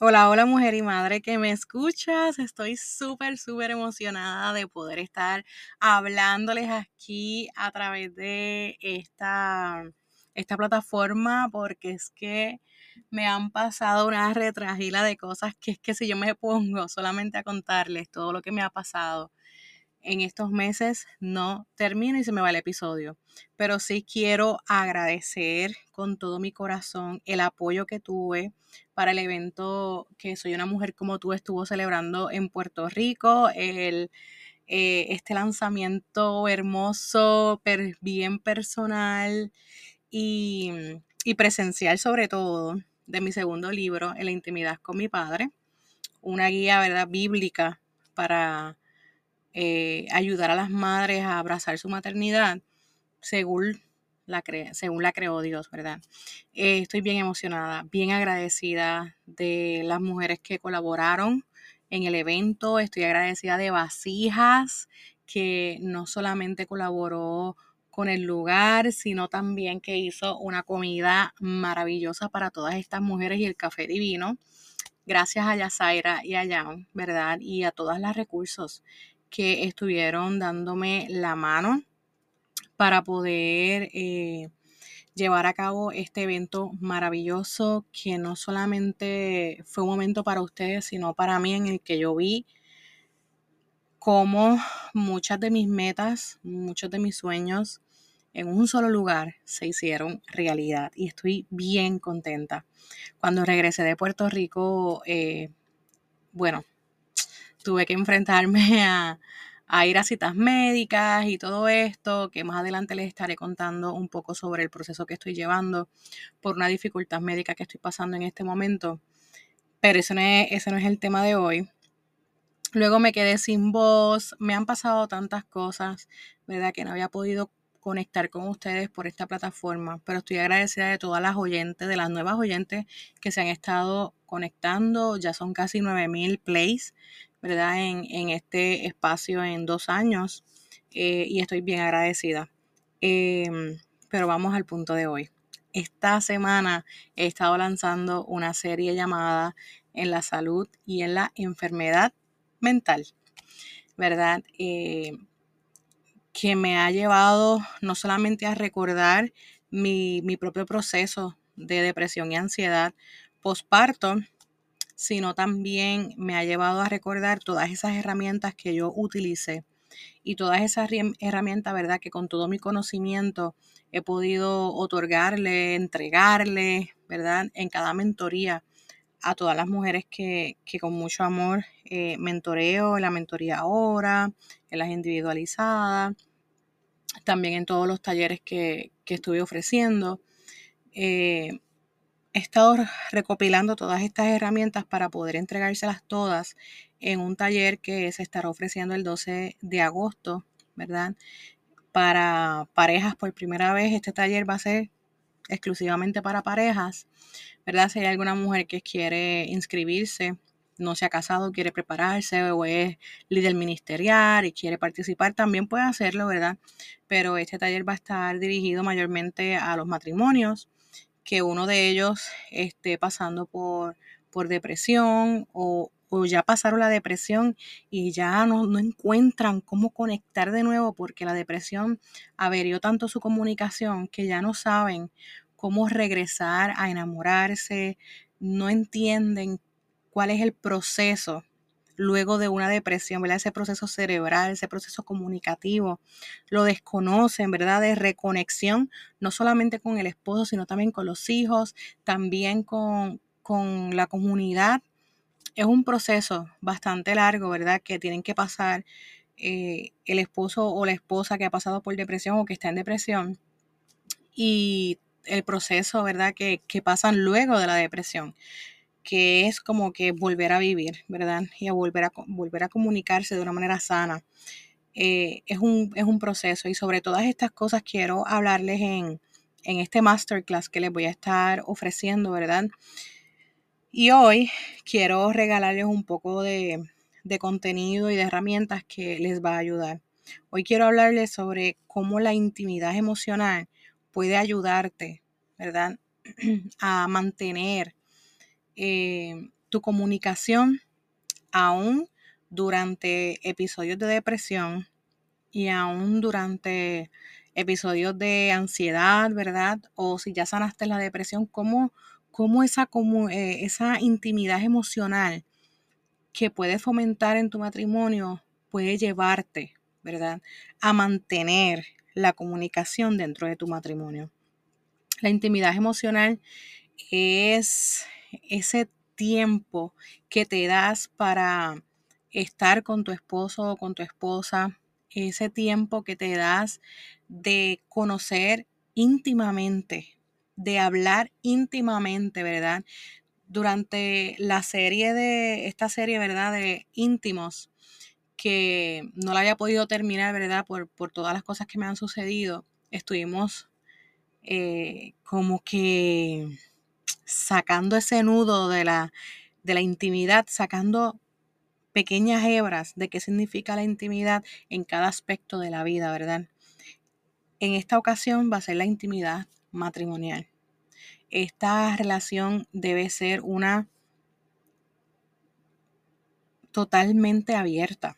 Hola, hola mujer y madre que me escuchas. Estoy súper, súper emocionada de poder estar hablándoles aquí a través de esta, esta plataforma porque es que me han pasado una retragila de cosas que es que si yo me pongo solamente a contarles todo lo que me ha pasado en estos meses no termino y se me va el episodio. Pero sí quiero agradecer con todo mi corazón el apoyo que tuve para el evento que Soy una mujer como tú estuvo celebrando en Puerto Rico. El, eh, este lanzamiento hermoso, bien personal y, y presencial sobre todo de mi segundo libro, En la intimidad con mi padre. Una guía, ¿verdad?, bíblica para eh, ayudar a las madres a abrazar su maternidad según la, según la creó Dios, ¿verdad? Eh, estoy bien emocionada, bien agradecida de las mujeres que colaboraron en el evento, estoy agradecida de Vasijas, que no solamente colaboró con el lugar, sino también que hizo una comida maravillosa para todas estas mujeres y el café divino. Gracias a Yasaira y a Jan, ¿verdad? Y a todas las recursos que estuvieron dándome la mano para poder eh, llevar a cabo este evento maravilloso que no solamente fue un momento para ustedes, sino para mí en el que yo vi cómo muchas de mis metas, muchos de mis sueños en un solo lugar se hicieron realidad y estoy bien contenta. Cuando regresé de Puerto Rico, eh, bueno, tuve que enfrentarme a, ir a citas médicas y todo esto, que más adelante les estaré contando un poco sobre el proceso que estoy llevando por una dificultad médica que estoy pasando en este momento. Pero ese no es, ese no es el tema de hoy. Luego me quedé sin voz, me han pasado tantas cosas, ¿verdad? Que no había podido conectar con ustedes por esta plataforma, pero estoy agradecida de todas las oyentes, de las nuevas oyentes que se han estado conectando, ya son casi 9000 plays, ¿verdad? En, este espacio en dos años eh, y estoy bien agradecida. Em, pero vamos al punto de hoy. Esta semana he estado lanzando una serie llamada En la salud y en la enfermedad mental, ¿verdad? Eh, que me ha llevado no solamente a recordar mi, mi propio proceso de depresión y ansiedad postparto, sino también me ha llevado a recordar todas esas herramientas que yo utilicé y todas esas herramientas, ¿verdad? Que con todo mi conocimiento he podido otorgarle, entregarle, ¿verdad? En cada mentoría a todas las mujeres que, con mucho amor eh, mentoreo, en la mentoría ahora, en las individualizadas, también en todos los talleres que, que estuve ofreciendo. Eh, he estado recopilando todas estas herramientas para poder entregárselas todas en un taller que se estará ofreciendo el 12 de agosto, ¿verdad? Para parejas por primera vez, este taller va a ser exclusivamente para parejas, ¿verdad? Si hay alguna mujer que quiere inscribirse, no se ha casado, quiere prepararse o es líder ministerial y quiere participar, también puede hacerlo, ¿verdad? Pero este taller va a estar dirigido mayormente a los matrimonios que uno de ellos esté pasando por, por depresión o, ya pasaron la depresión y ya no, no, encuentran cómo conectar de nuevo porque la depresión averió tanto su comunicación que ya no saben cómo regresar a enamorarse, no entienden cuál es el proceso luego de una depresión, ¿verdad? Ese proceso cerebral, ese proceso comunicativo, lo desconocen, ¿verdad? De reconexión, no solamente con el esposo, sino también con los hijos, también con, la comunidad. Es un proceso bastante largo, ¿verdad? Que tienen que pasar eh, el esposo o la esposa que ha pasado por depresión o que está en depresión y el proceso, ¿verdad? Que, que pasan luego de la depresión que es como que volver a vivir, ¿verdad? Y a volver a, volver a comunicarse de una manera sana. Eh, es, un, es, un, proceso y sobre todas estas cosas quiero hablarles en, en este masterclass que les voy a estar ofreciendo, ¿verdad? Y hoy quiero regalarles un poco de, de contenido y de herramientas que les va a ayudar. Hoy quiero hablarles sobre cómo la intimidad emocional puede ayudarte, ¿verdad? A mantener eh, tu comunicación aún durante episodios de depresión y aún durante episodios de ansiedad, ¿verdad? O si ya sanaste la depresión, cómo, cómo esa, eh, esa intimidad emocional que puede fomentar en tu matrimonio puede llevarte, ¿verdad? A mantener la comunicación dentro de tu matrimonio. La intimidad emocional es ese tiempo que te das para estar con tu esposo o con tu esposa, ese tiempo que te das de conocer íntimamente, de hablar íntimamente, ¿verdad? Durante la serie de, esta serie, ¿verdad? De íntimos, que no la había podido terminar, ¿verdad? Por, por todas las cosas que me han sucedido, estuvimos eh, como que sacando ese nudo de la, de la intimidad, sacando pequeñas hebras de qué significa la intimidad en cada aspecto de la vida, ¿verdad? En esta ocasión va a ser la intimidad matrimonial. Esta relación debe ser una totalmente abierta.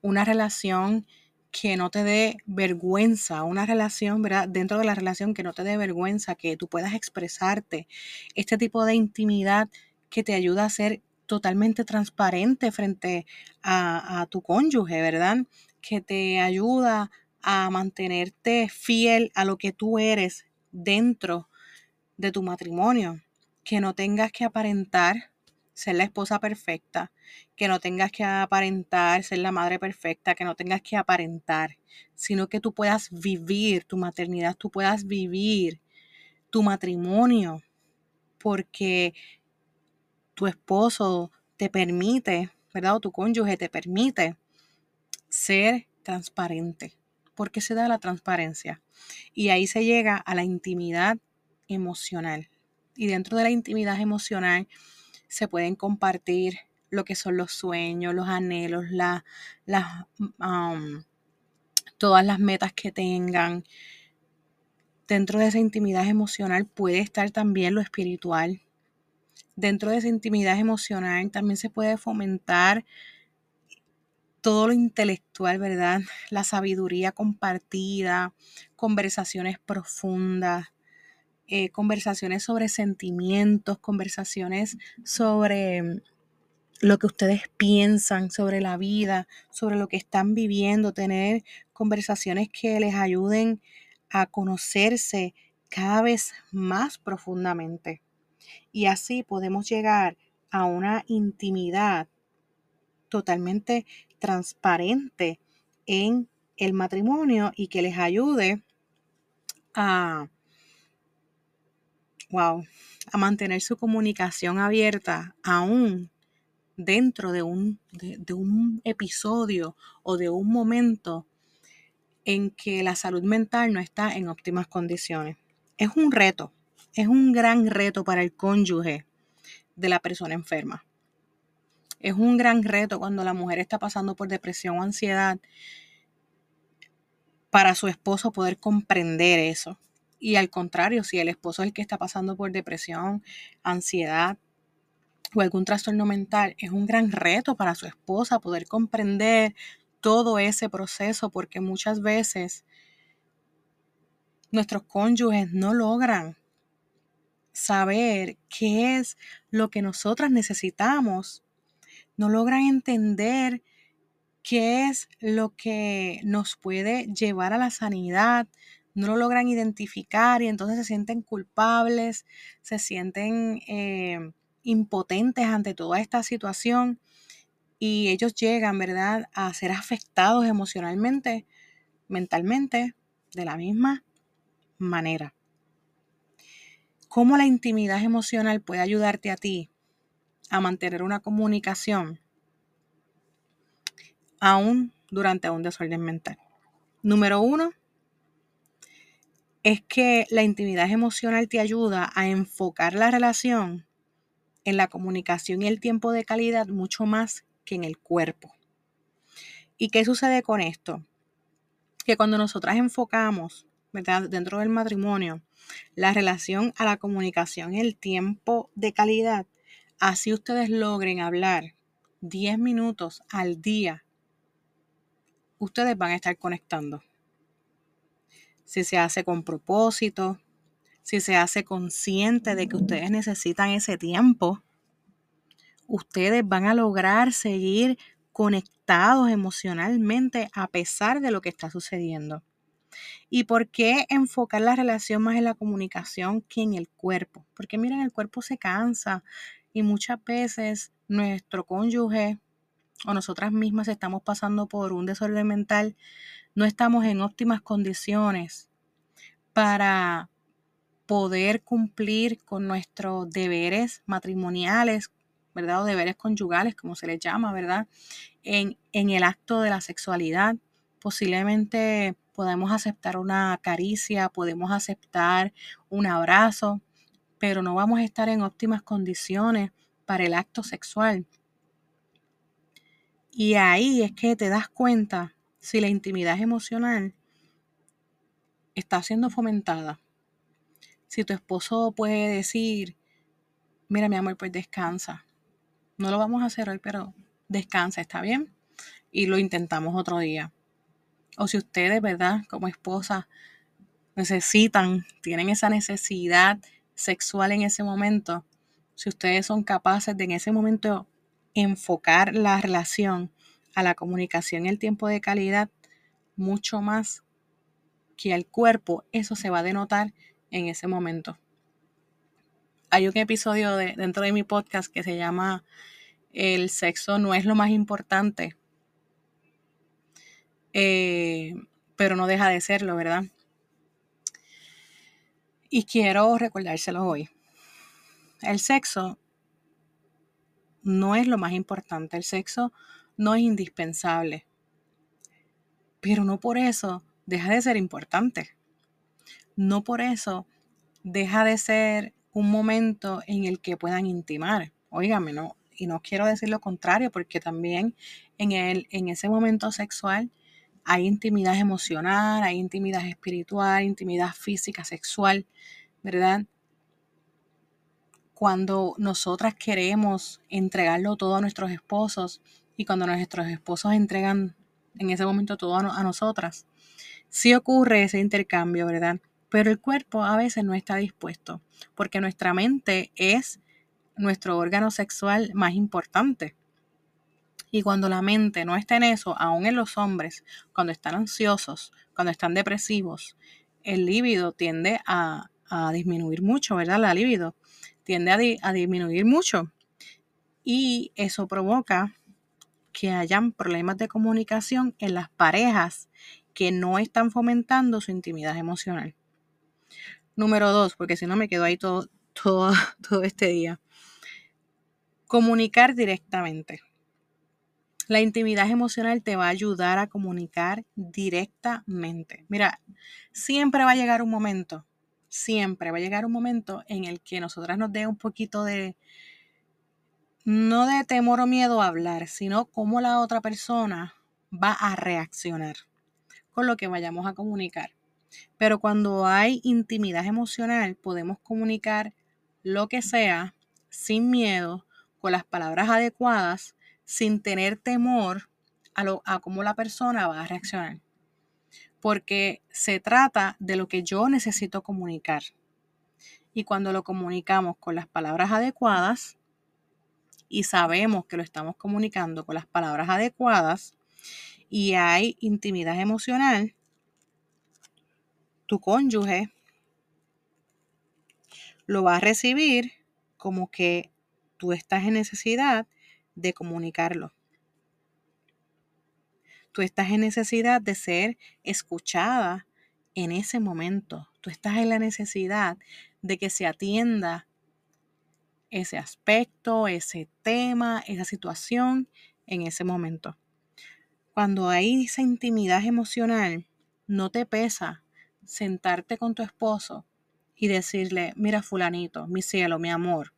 Una relación que no te dé vergüenza, una relación, ¿verdad? Dentro de la relación que no te dé vergüenza, que tú puedas expresarte. Este tipo de intimidad que te ayuda a ser totalmente transparente frente a, a tu cónyuge, ¿verdad? Que te ayuda a mantenerte fiel a lo que tú eres dentro de tu matrimonio, que no tengas que aparentar ser la esposa perfecta, que no tengas que aparentar ser la madre perfecta, que no tengas que aparentar, sino que tú puedas vivir tu maternidad, tú puedas vivir tu matrimonio, porque tu esposo te permite, ¿verdad? O tu cónyuge te permite ser transparente, porque se da la transparencia. Y ahí se llega a la intimidad emocional. Y dentro de la intimidad emocional se pueden compartir lo que son los sueños, los anhelos, la, todas las metas que tengan. Dentro de esa intimidad emocional puede estar también lo espiritual. Dentro de esa intimidad emocional también se puede fomentar todo lo intelectual, ¿verdad? La sabiduría compartida, conversaciones profundas, eh, conversaciones sobre sentimientos, conversaciones sobre lo que ustedes piensan sobre la vida, sobre lo que están viviendo, tener conversaciones que les ayuden a conocerse cada vez más profundamente. Y así podemos llegar a una intimidad totalmente transparente en el matrimonio y que les ayude a, wow, a mantener su comunicación abierta aún dentro de un, de, un episodio o de un momento en que la salud mental no está en óptimas condiciones. Es un reto, es un gran reto para el cónyuge de la persona enferma. Es un gran reto cuando la mujer está pasando por depresión o ansiedad para su esposo poder comprender eso. Y al contrario, si el esposo es el que está pasando por depresión, ansiedad o algún trastorno mental, es un gran reto para su esposa poder comprender todo ese proceso porque muchas veces nuestros cónyuges no logran saber qué es lo que nosotras necesitamos no logran entender qué es lo que nos puede llevar a la sanidad, no lo logran identificar y entonces se sienten culpables, se sienten eh, impotentes ante toda esta situación y ellos llegan, ¿verdad?, a ser afectados emocionalmente, mentalmente, de la misma manera. ¿Cómo la intimidad emocional puede ayudarte a ti a mantener una comunicación aún durante un desorden mental. Número uno, es que la intimidad emocional te ayuda a enfocar la relación en la comunicación y el tiempo de calidad mucho más que en el cuerpo. ¿Y qué sucede con esto? Que cuando nosotras enfocamos, ¿verdad? Dentro del matrimonio, la relación a la comunicación y el tiempo de calidad, así ustedes logren hablar 10 minutos al día, ustedes van a estar conectando. Si se hace con propósito, si se hace consciente de que ustedes necesitan ese tiempo, ustedes van a lograr seguir conectados emocionalmente a pesar de lo que está sucediendo. ¿Y por qué enfocar la relación más en la comunicación que en el cuerpo? Porque miren, el cuerpo se cansa y muchas veces nuestro cónyuge o nosotras mismas estamos pasando por un desorden mental, no estamos en óptimas condiciones para poder cumplir con nuestros deberes matrimoniales, ¿verdad? O deberes conyugales, como se les llama, ¿verdad? En, en el acto de la sexualidad. Posiblemente podemos aceptar una caricia, podemos aceptar un abrazo, pero no vamos a estar en óptimas condiciones para el acto sexual. Y ahí es que te das cuenta si la intimidad emocional está siendo fomentada si tu esposo puede decir, mira mi amor, pues descansa. No lo vamos a hacer hoy, pero descansa, ¿está bien? Y lo intentamos otro día. O si ustedes, ¿verdad? Como esposa, necesitan, tienen esa necesidad sexual en ese momento, si ustedes son capaces de en ese momento enfocar la relación a la comunicación y el tiempo de calidad mucho más que al cuerpo, eso se va a denotar en ese momento. Hay un episodio de, dentro de mi podcast que se llama El sexo no es lo más importante, eh, pero no deja de serlo, ¿verdad? Y quiero recordárselo hoy. El sexo no es lo más importante, el sexo no es indispensable, pero no por eso deja de ser importante no por eso deja de ser un momento en el que puedan intimar. Óigame, no, y no quiero decir lo contrario, porque también en, el, en ese momento sexual hay intimidad emocional, hay intimidad espiritual, intimidad física, sexual, ¿verdad? Cuando nosotras queremos entregarlo todo a nuestros esposos y cuando nuestros esposos entregan en ese momento todo a, a nosotras, sí ocurre ese intercambio, ¿verdad? pero el cuerpo a veces no está dispuesto, porque nuestra mente es nuestro órgano sexual más importante. Y cuando la mente no está en eso, aún en los hombres, cuando están ansiosos, cuando están depresivos, el líbido tiende a, disminuir mucho, ¿verdad? La libido tiende a, a disminuir mucho. Y eso provoca que hayan problemas de comunicación en las parejas que no están fomentando su intimidad emocional. Número dos, porque si no me quedo ahí todo, todo, todo este día. Comunicar directamente. La intimidad emocional te va a ayudar a comunicar directamente. Mira, siempre va a llegar un momento, siempre va a llegar un momento en el que nosotras nos dé un poquito de, no de temor o miedo a hablar, sino cómo la otra persona va a reaccionar con lo que vayamos a comunicar. Pero cuando hay intimidad emocional, podemos comunicar lo que sea sin miedo, con las palabras adecuadas, sin tener temor a, lo, a cómo la persona va a reaccionar. Porque se trata de lo que yo necesito comunicar. Y cuando lo comunicamos con las palabras adecuadas y sabemos que lo estamos comunicando con las palabras adecuadas y hay intimidad emocional, tu cónyuge lo va a recibir como que tú estás en necesidad de comunicarlo. Tú estás en necesidad de ser escuchada en ese momento. Tú estás en la necesidad de que se atienda ese aspecto, ese tema, esa situación en ese momento. Cuando hay esa intimidad emocional, no te pesa sentarte con tu esposo y decirle, mira fulanito, mi cielo, mi amor,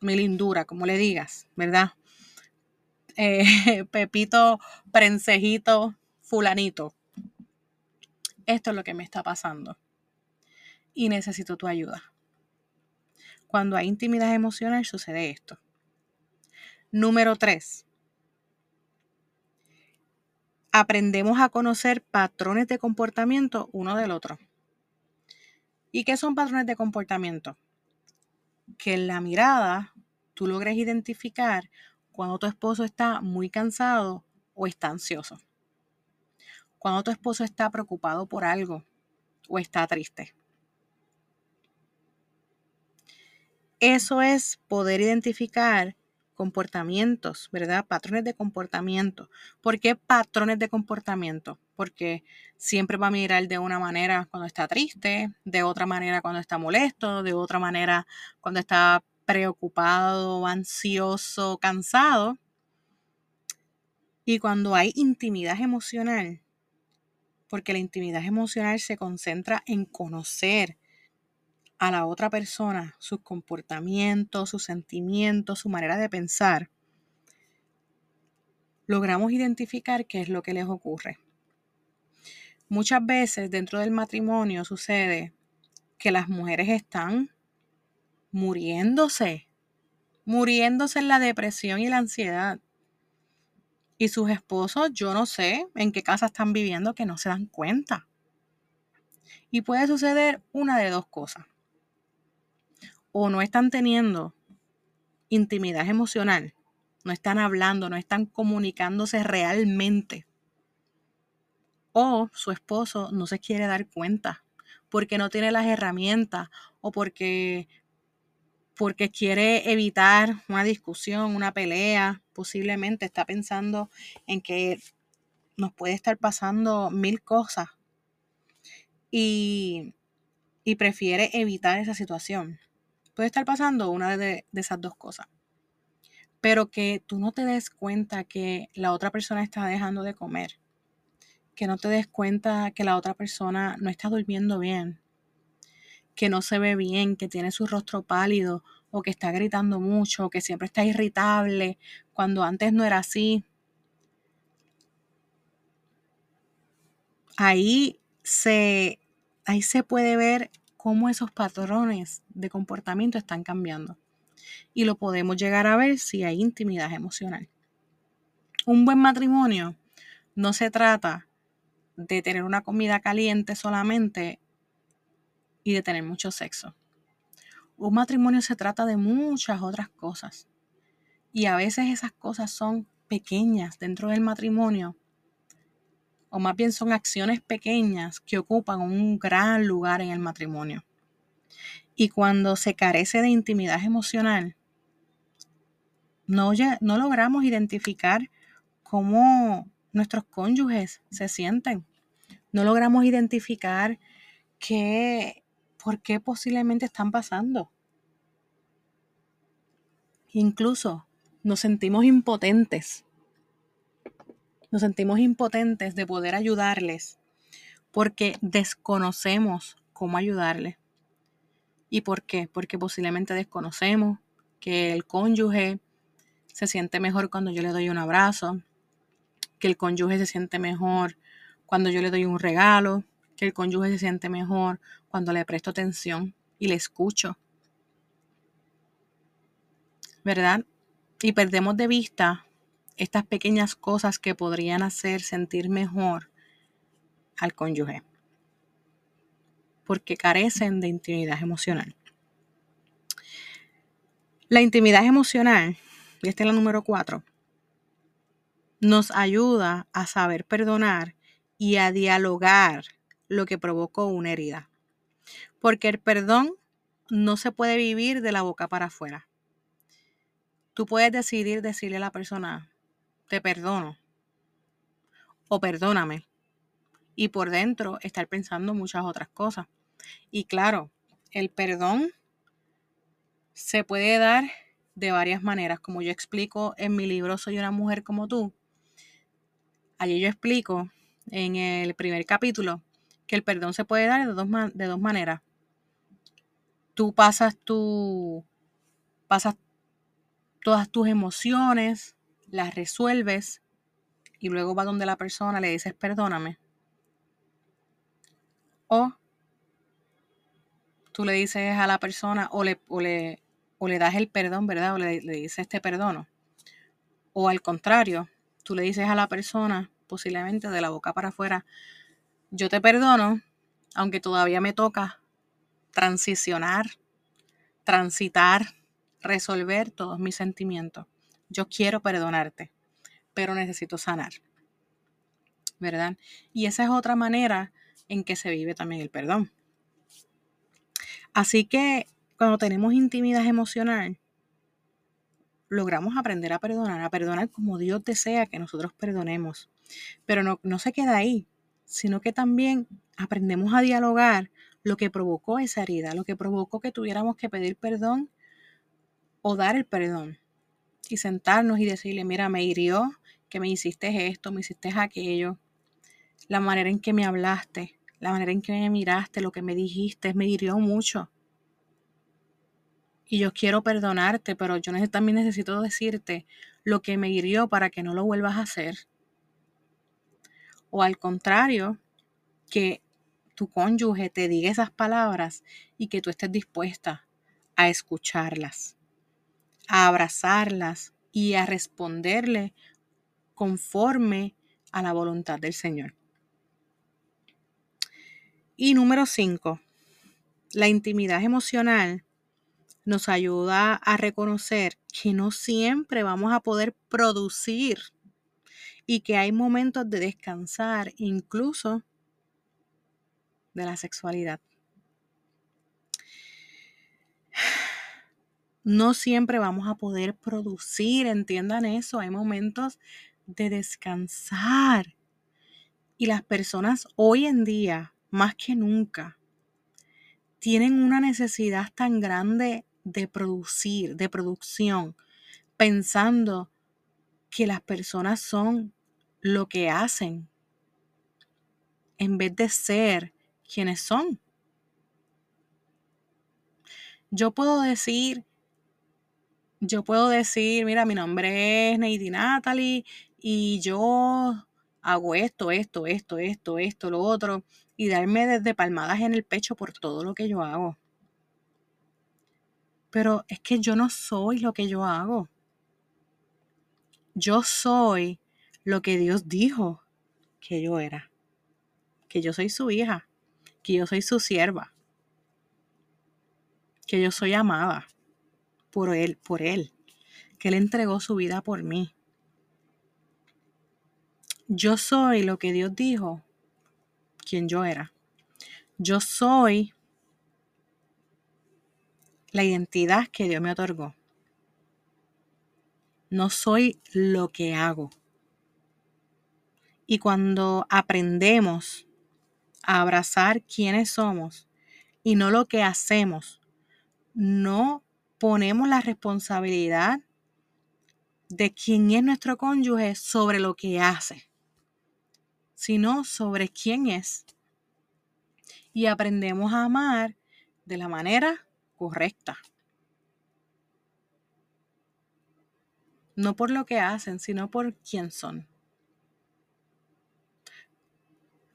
mi lindura, como le digas, ¿verdad? Eh, Pepito, prensejito, fulanito. Esto es lo que me está pasando y necesito tu ayuda. Cuando hay intimidad emocional sucede esto. Número tres, aprendemos a conocer patrones de comportamiento uno del otro. ¿Y qué son patrones de comportamiento? Que en la mirada tú logres identificar cuando tu esposo está muy cansado o está ansioso. Cuando tu esposo está preocupado por algo o está triste. Eso es poder identificar comportamientos, ¿verdad? Patrones de comportamiento. ¿Por qué patrones de comportamiento? Porque siempre va a mirar de una manera cuando está triste, de otra manera cuando está molesto, de otra manera cuando está preocupado, ansioso, cansado. Y cuando hay intimidad emocional, porque la intimidad emocional se concentra en conocer a la otra persona, sus comportamientos, sus sentimientos, su manera de pensar, logramos identificar qué es lo que les ocurre. Muchas veces dentro del matrimonio sucede que las mujeres están muriéndose, muriéndose en la depresión y la ansiedad. Y sus esposos, yo no sé en qué casa están viviendo que no se dan cuenta. Y puede suceder una de dos cosas o no están teniendo intimidad emocional, no están hablando, no están comunicándose realmente. O su esposo no se quiere dar cuenta porque no tiene las herramientas o porque porque quiere evitar una discusión, una pelea, posiblemente está pensando en que nos puede estar pasando mil cosas y, y prefiere evitar esa situación. Puede estar pasando una de, esas dos cosas. Pero que tú no te des cuenta que la otra persona está dejando de comer. Que no te des cuenta que la otra persona no está durmiendo bien. Que no se ve bien, que tiene su rostro pálido o que está gritando mucho, o que siempre está irritable, cuando antes no era así. Ahí se, ahí se puede ver cómo esos patrones de comportamiento están cambiando. Y lo podemos llegar a ver si hay intimidad emocional. Un buen matrimonio no se trata de tener una comida caliente solamente y de tener mucho sexo. Un matrimonio se trata de muchas otras cosas. Y a veces esas cosas son pequeñas dentro del matrimonio o más bien son acciones pequeñas que ocupan un gran lugar en el matrimonio. Y cuando se carece de intimidad emocional, no, no logramos identificar cómo nuestros cónyuges se sienten. No logramos identificar qué, por qué posiblemente están pasando. Incluso nos sentimos impotentes nos sentimos impotentes de poder ayudarles porque desconocemos cómo ayudarles. ¿Y por qué? Porque posiblemente desconocemos que el cónyuge se siente mejor cuando yo le doy un abrazo, que el cónyuge se siente mejor cuando yo le doy un regalo, que el cónyuge se siente mejor cuando le presto atención y le escucho. ¿Verdad? Y perdemos de vista estas pequeñas cosas que podrían hacer sentir mejor al cónyuge, porque carecen de intimidad emocional. La intimidad emocional, y esta es la número cuatro, nos ayuda a saber perdonar y a dialogar lo que provocó una herida. Porque el perdón no se puede vivir de la boca para afuera. Tú puedes decidir decirle a la persona, te perdono o perdóname. Y por dentro estar pensando muchas otras cosas. Y claro, el perdón se puede dar de varias maneras, como yo explico en mi libro Soy una mujer como tú. Allí yo explico en el primer capítulo que el perdón se puede dar de dos, de dos maneras. Tú pasas tu pasas todas tus emociones, las resuelves y luego va donde la persona le dices perdóname. O tú le dices a la persona o le, o le, o le das el perdón, ¿verdad? O le, le dices te perdono. O al contrario, tú le dices a la persona, posiblemente de la boca para afuera, yo te perdono, aunque todavía me toca transicionar, transitar, resolver todos mis sentimientos. Yo quiero perdonarte, pero necesito sanar. ¿Verdad? Y esa es otra manera en que se vive también el perdón. Así que cuando tenemos intimidad emocional, logramos aprender a perdonar, a perdonar como Dios desea que nosotros perdonemos. Pero no, no se queda ahí, sino que también aprendemos a dialogar lo que provocó esa herida, lo que provocó que tuviéramos que pedir perdón o dar el perdón. Y sentarnos y decirle, mira, me hirió, que me hiciste esto, me hiciste aquello, la manera en que me hablaste, la manera en que me miraste, lo que me dijiste, me hirió mucho. Y yo quiero perdonarte, pero yo también necesito decirte lo que me hirió para que no lo vuelvas a hacer. O al contrario, que tu cónyuge te diga esas palabras y que tú estés dispuesta a escucharlas, a abrazarlas y a responderle conforme a la voluntad del Señor. Y número cinco, la intimidad emocional nos ayuda a reconocer que no siempre vamos a poder producir y que hay momentos de descansar, incluso de la sexualidad. No siempre vamos a poder producir, entiendan eso, hay momentos de descansar. Y las personas hoy en día, más que nunca, tienen una necesidad tan grande de producir, de producción, pensando que las personas son lo que hacen, en vez de ser quienes son. Yo puedo decir, yo puedo decir, mira, mi nombre es Neidi Natalie y yo hago esto, esto, esto, esto, esto, lo otro, y darme desde palmadas en el pecho por todo lo que yo hago. Pero es que yo no soy lo que yo hago. Yo soy lo que Dios dijo que yo era. Que yo soy su hija que yo soy su sierva, que yo soy amada por él, por él, que él entregó su vida por mí. Yo soy lo que Dios dijo, quien yo era. Yo soy la identidad que Dios me otorgó. No soy lo que hago. Y cuando aprendemos a abrazar quiénes somos y no lo que hacemos. No ponemos la responsabilidad de quién es nuestro cónyuge sobre lo que hace, sino sobre quién es. Y aprendemos a amar de la manera correcta. No por lo que hacen, sino por quién son.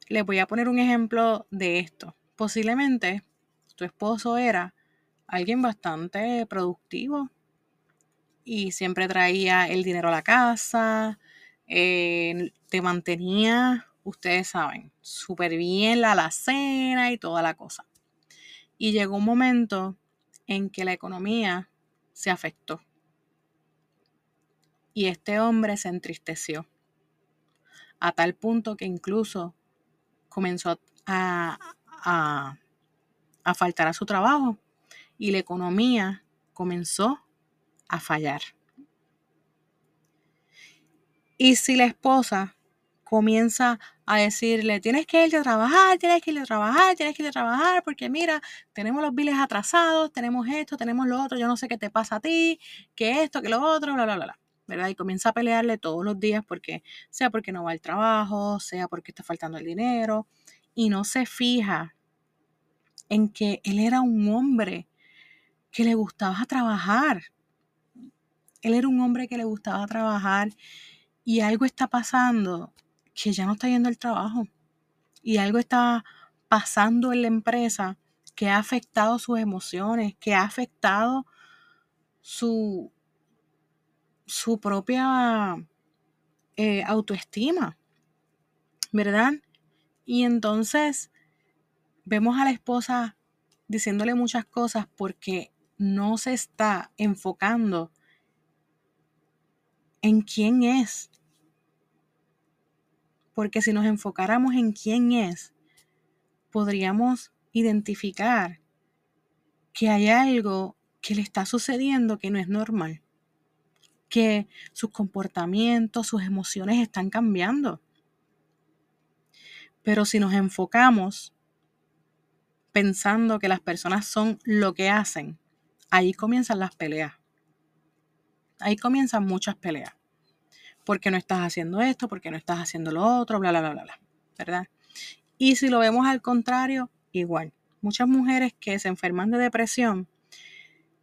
Les voy a poner un ejemplo de esto. Posiblemente tu esposo era alguien bastante productivo y siempre traía el dinero a la casa, eh, te mantenía, ustedes saben, súper bien la alacena y toda la cosa. Y llegó un momento en que la economía se afectó. Y este hombre se entristeció a tal punto que incluso comenzó a, a, faltar a su trabajo y la economía comenzó a fallar. Y si la esposa comienza a decirle, tienes que ir a trabajar, tienes que ir a trabajar, tienes que ir a trabajar, porque mira, tenemos los biles atrasados, tenemos esto, tenemos lo otro, yo no sé qué te pasa a ti, que esto, que lo otro, bla, bla, bla, bla. ¿verdad? Y comienza a pelearle todos los días porque, sea porque no va al trabajo, sea porque está faltando el dinero, y no se fija en que él era un hombre que le gustaba trabajar. Él era un hombre que le gustaba trabajar y algo está pasando que ya no está yendo al trabajo. Y algo está pasando en la empresa que ha afectado sus emociones, que ha afectado su, su propia eh, autoestima, ¿verdad? Y entonces vemos a la esposa diciéndole muchas cosas porque no se está enfocando en quién es. Porque si nos enfocáramos en quién es, podríamos identificar que hay algo que le está sucediendo que no es normal, que sus comportamientos, sus emociones están cambiando. Pero si nos enfocamos pensando que las personas son lo que hacen, ahí comienzan las peleas. Ahí comienzan muchas peleas. Porque no estás haciendo esto, porque no estás haciendo lo otro, bla, bla, bla, bla, bla. ¿Verdad? Y si lo vemos al contrario, igual. Muchas mujeres que se enferman de depresión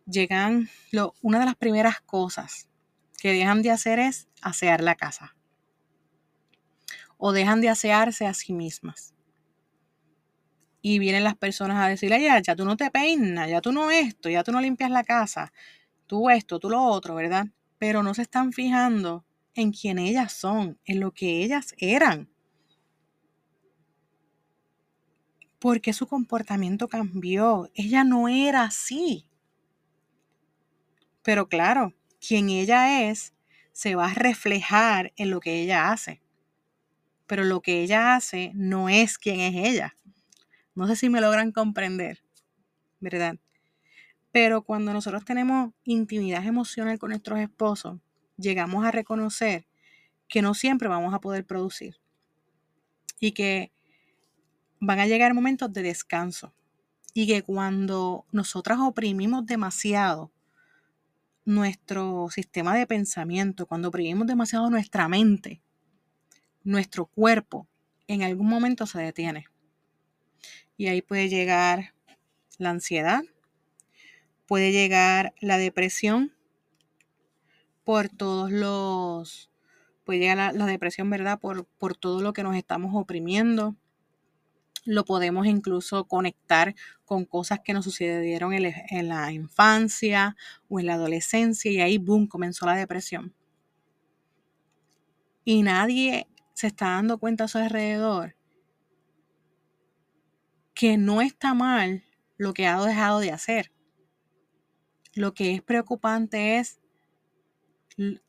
llegan, lo, una de las primeras cosas que dejan de hacer es asear la casa. O dejan de asearse a sí mismas. Y vienen las personas a decirle, ya, ya tú no te peinas, ya tú no esto, ya tú no limpias la casa, tú esto, tú lo otro, ¿verdad? Pero no se están fijando en quién ellas son, en lo que ellas eran. Porque su comportamiento cambió. Ella no era así. Pero claro, quien ella es se va a reflejar en lo que ella hace. Pero lo que ella hace no es quien es ella. No sé si me logran comprender, ¿verdad? Pero cuando nosotros tenemos intimidad emocional con nuestros esposos, llegamos a reconocer que no siempre vamos a poder producir y que van a llegar momentos de descanso y que cuando nosotras oprimimos demasiado nuestro sistema de pensamiento, cuando oprimimos demasiado nuestra mente, nuestro cuerpo en algún momento se detiene. Y ahí puede llegar la ansiedad, puede llegar la depresión por todos los, puede llegar la, depresión, ¿verdad? Por, por todo lo que nos estamos oprimiendo. Lo podemos incluso conectar con cosas que nos sucedieron en, en la infancia o en la adolescencia y ahí, boom, comenzó la depresión. Y nadie se está dando cuenta a su alrededor que no está mal lo que ha dejado de hacer. Lo que es preocupante es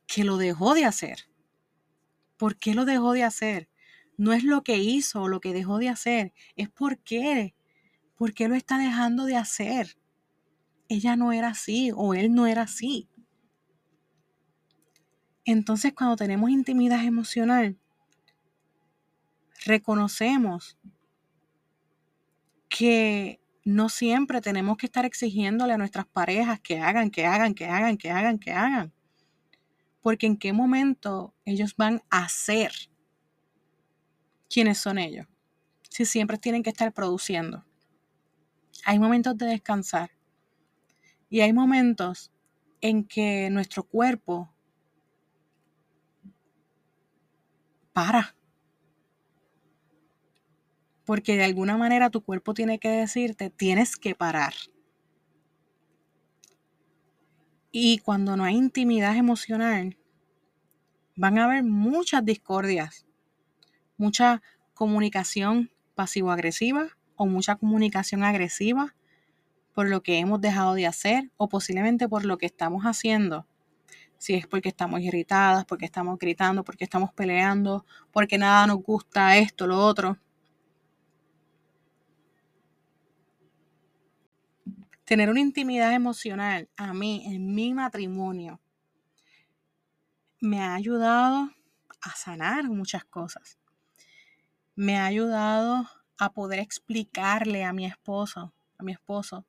que lo dejó de hacer. ¿Por qué lo dejó de hacer? No es lo que hizo o lo que dejó de hacer, es por qué. ¿Por qué lo está dejando de hacer? Ella no era así o él no era así. Entonces cuando tenemos intimidad emocional, reconocemos que no siempre tenemos que estar exigiéndole a nuestras parejas que hagan, que hagan, que hagan, que hagan, que hagan. Porque en qué momento ellos van a ser quiénes son ellos. Si siempre tienen que estar produciendo. Hay momentos de descansar. Y hay momentos en que nuestro cuerpo para porque de alguna manera tu cuerpo tiene que decirte, tienes que parar. Y cuando no hay intimidad emocional, van a haber muchas discordias, mucha comunicación pasivo-agresiva o mucha comunicación agresiva por lo que hemos dejado de hacer o posiblemente por lo que estamos haciendo. Si es porque estamos irritadas, porque estamos gritando, porque estamos peleando, porque nada nos gusta esto, lo otro. Tener una intimidad emocional a mí en mi matrimonio me ha ayudado a sanar muchas cosas. Me ha ayudado a poder explicarle a mi esposo, a mi esposo,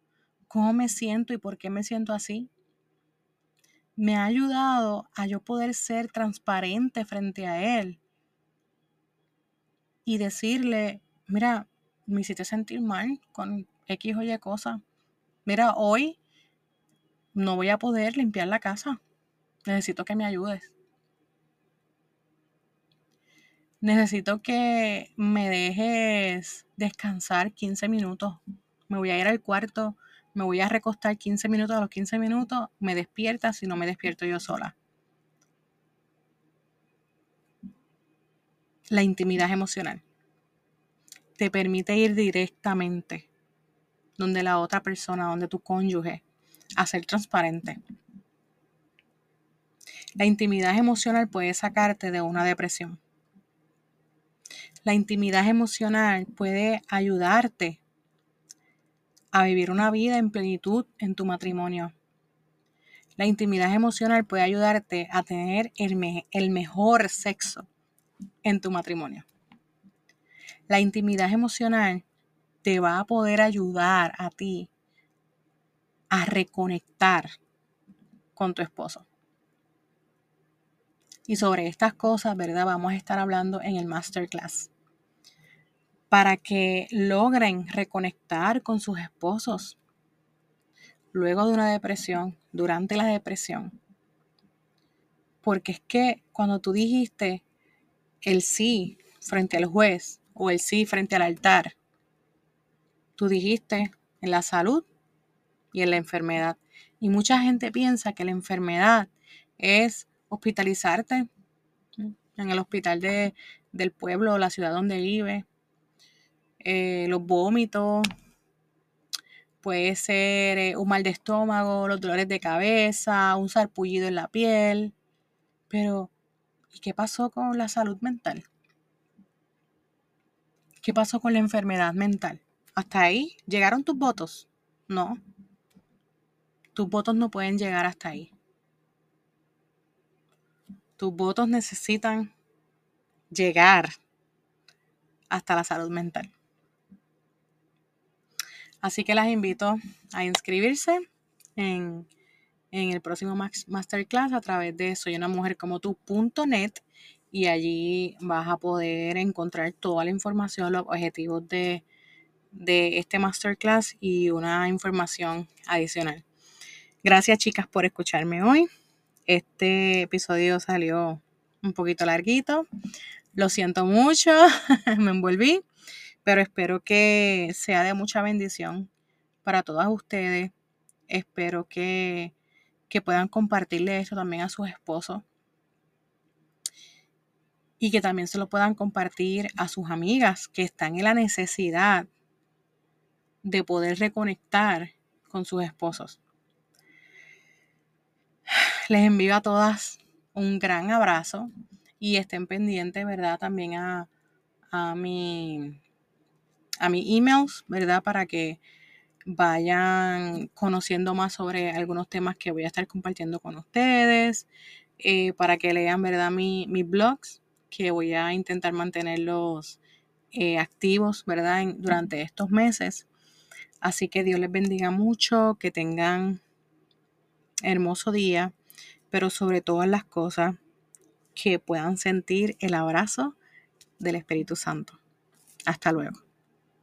cómo me siento y por qué me siento así. Me ha ayudado a yo poder ser transparente frente a él y decirle, mira, me hiciste sentir mal con X o Y cosa mira, hoy no voy a poder limpiar la casa. Necesito que me ayudes. Necesito que me dejes descansar 15 minutos. Me voy a ir al cuarto, me voy a recostar 15 minutos. A los 15 minutos me despierta si no me despierto yo sola. La intimidad emocional te permite ir directamente donde la otra persona, donde tu cónyuge, a ser transparente. La intimidad emocional puede sacarte de una depresión. La intimidad emocional puede ayudarte a vivir una vida en plenitud en tu matrimonio. La intimidad emocional puede ayudarte a tener el, el mejor sexo en tu matrimonio. La intimidad emocional te va a poder ayudar a ti a reconectar con tu esposo. Y sobre estas cosas, ¿verdad? Vamos a estar hablando en el masterclass. Para que logren reconectar con sus esposos luego de una depresión, durante la depresión. Porque es que cuando tú dijiste el sí frente al juez o el sí frente al altar, tú dijiste en la salud y en la enfermedad. Y mucha gente piensa que la enfermedad es hospitalizarte en el hospital de, del pueblo o la ciudad donde vive, eh, los vómitos, puede ser eh, un mal de estómago, los dolores de cabeza, un sarpullido en la piel. Pero, ¿y qué pasó con la salud mental? ¿Qué pasó con la enfermedad mental? ¿Hasta ahí? ¿Llegaron tus votos? No. Tus votos no pueden llegar hasta ahí. Tus votos necesitan llegar hasta la salud mental. Así que las invito a inscribirse en, el próximo masterclass a través de soy una mujer como tú.net y allí vas a poder encontrar toda la información, los objetivos de, de este masterclass y una información adicional. Gracias chicas por escucharme hoy. Este episodio salió un poquito larguito. Lo siento mucho, me envolví, pero espero que sea de mucha bendición para todas ustedes. Espero que, que puedan compartirle esto también a sus esposos y que también se lo puedan compartir a sus amigas que están en la necesidad de poder reconectar con sus esposos. Les envío a todas un gran abrazo y estén pendientes, ¿verdad? También a, a mi a mis emails, ¿verdad? Para que vayan conociendo más sobre algunos temas que voy a estar compartiendo con ustedes, eh, para que lean, ¿verdad? mis blogs, que voy a intentar mantenerlos eh, activos, ¿verdad? durante estos meses. Así que Dios les bendiga mucho, que tengan hermoso día pero sobre todas las cosas que puedan sentir el abrazo del Espíritu Santo. Hasta luego.